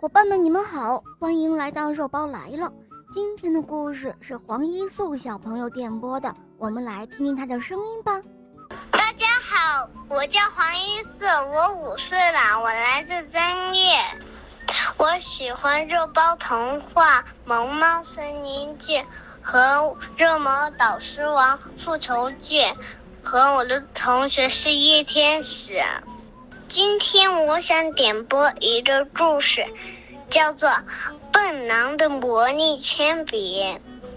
伙伴们，你们好，欢迎来到肉包来了。今天的故事是黄一素小朋友点播的，我们来听听他的声音吧。大家好，我叫黄一素，我五岁了，我来自增叶。我喜欢肉包童话《萌猫森林记》和《热毛导师王复仇记》，和我的同学是叶天使。今天我想点播一个故事，叫做《笨狼的魔力铅笔》，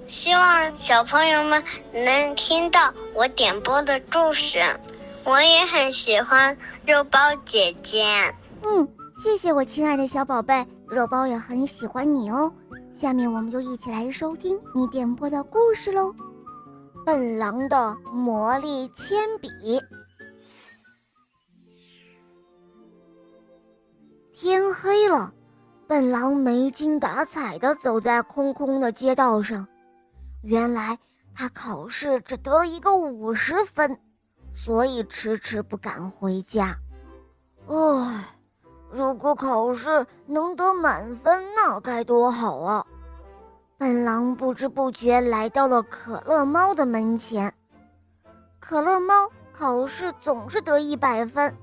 希望小朋友们能听到我点播的故事。我也很喜欢肉包姐姐。嗯，谢谢我亲爱的小宝贝，肉包也很喜欢你哦。下面我们就一起来收听你点播的故事喽，《笨狼的魔力铅笔》。天黑了，笨狼没精打采地走在空空的街道上。原来他考试只得了一个五十分，所以迟迟不敢回家。唉，如果考试能得满分，那该多好啊！笨狼不知不觉来到了可乐猫的门前。可乐猫考试总是得一百分。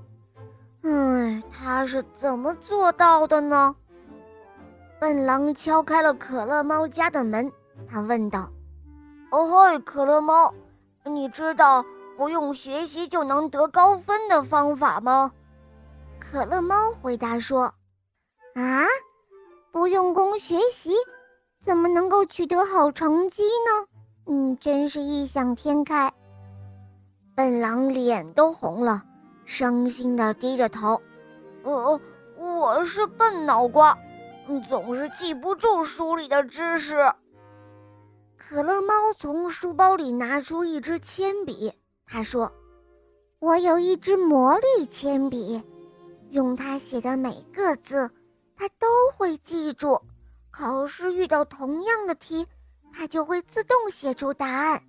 唉，他是怎么做到的呢？笨狼敲开了可乐猫家的门，他问道：“哦嘿，可乐猫，你知道不用学习就能得高分的方法吗？”可乐猫回答说：“啊，不用功学习，怎么能够取得好成绩呢？嗯，真是异想天开。”笨狼脸都红了。伤心地低着头，呃，我是笨脑瓜，总是记不住书里的知识。可乐猫从书包里拿出一支铅笔，他说：“我有一支魔力铅笔，用它写的每个字，它都会记住。考试遇到同样的题，它就会自动写出答案。”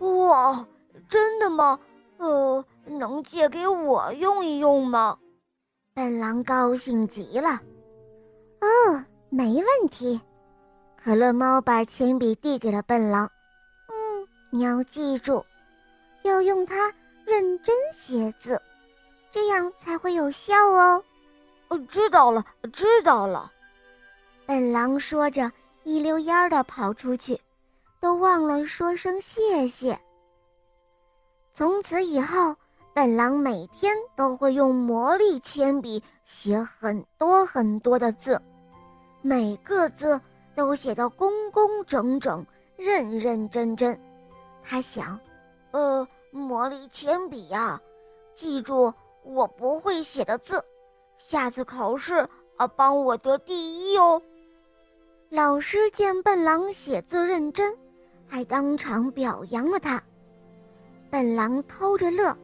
哇，真的吗？呃。能借给我用一用吗？笨狼高兴极了。哦，没问题。可乐猫把铅笔递给了笨狼。嗯，你要记住，要用它认真写字，这样才会有效哦。哦，知道了，知道了。笨狼说着，一溜烟儿的跑出去，都忘了说声谢谢。从此以后。笨狼每天都会用魔力铅笔写很多很多的字，每个字都写得工工整整、认认真真。他想，呃，魔力铅笔呀，记住我不会写的字，下次考试啊，帮我得第一哦。老师见笨狼写字认真，还当场表扬了他。笨狼偷着乐。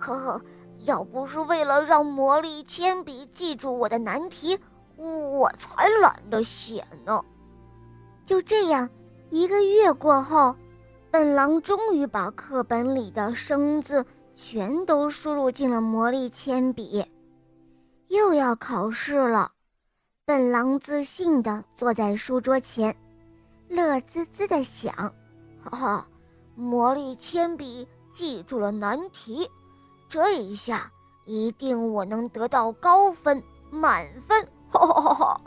呵呵，要不是为了让魔力铅笔记住我的难题，我才懒得写呢。就这样，一个月过后，笨狼终于把课本里的生字全都输入进了魔力铅笔。又要考试了，笨狼自信地坐在书桌前，乐滋滋地想：哈哈，魔力铅笔记住了难题。这一下，一定我能得到高分满分！哈哈哈哈！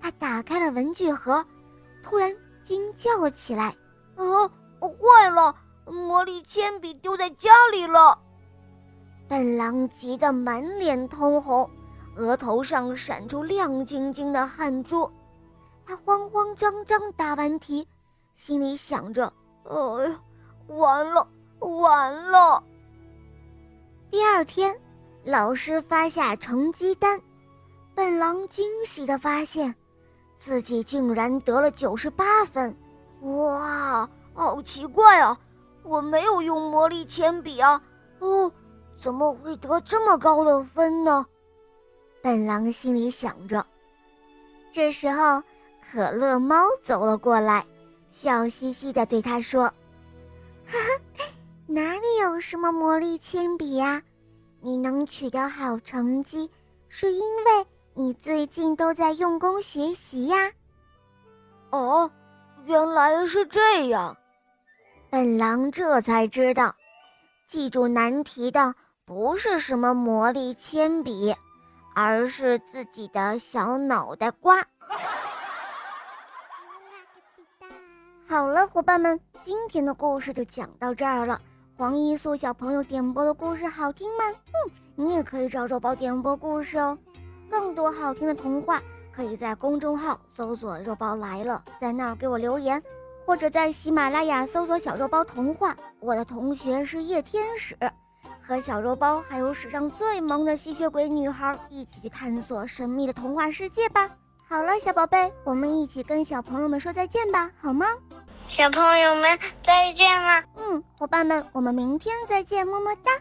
他打开了文具盒，突然惊叫了起来：“啊，坏了！魔力铅笔丢在家里了！”笨狼急得满脸通红，额头上闪出亮晶晶的汗珠。他慌慌张张答完题，心里想着：“哎呀，完了，完了！”第二天，老师发下成绩单，笨狼惊喜地发现，自己竟然得了九十八分。哇，好奇怪啊！我没有用魔力铅笔啊，哦，怎么会得这么高的分呢？笨狼心里想着。这时候，可乐猫走了过来，笑嘻嘻地对他说：“。”哪里有什么魔力铅笔呀？你能取得好成绩，是因为你最近都在用功学习呀？哦，原来是这样。本狼这才知道，记住难题的不是什么魔力铅笔，而是自己的小脑袋瓜。好了，伙伴们，今天的故事就讲到这儿了。黄一素小朋友点播的故事好听吗？嗯，你也可以找肉包点播故事哦。更多好听的童话，可以在公众号搜索“肉包来了”，在那儿给我留言，或者在喜马拉雅搜索“小肉包童话”。我的同学是夜天使，和小肉包还有史上最萌的吸血鬼女孩一起去探索神秘的童话世界吧。好了，小宝贝，我们一起跟小朋友们说再见吧，好吗？小朋友们再见了。嗯，伙伴们，我们明天再见，么么哒。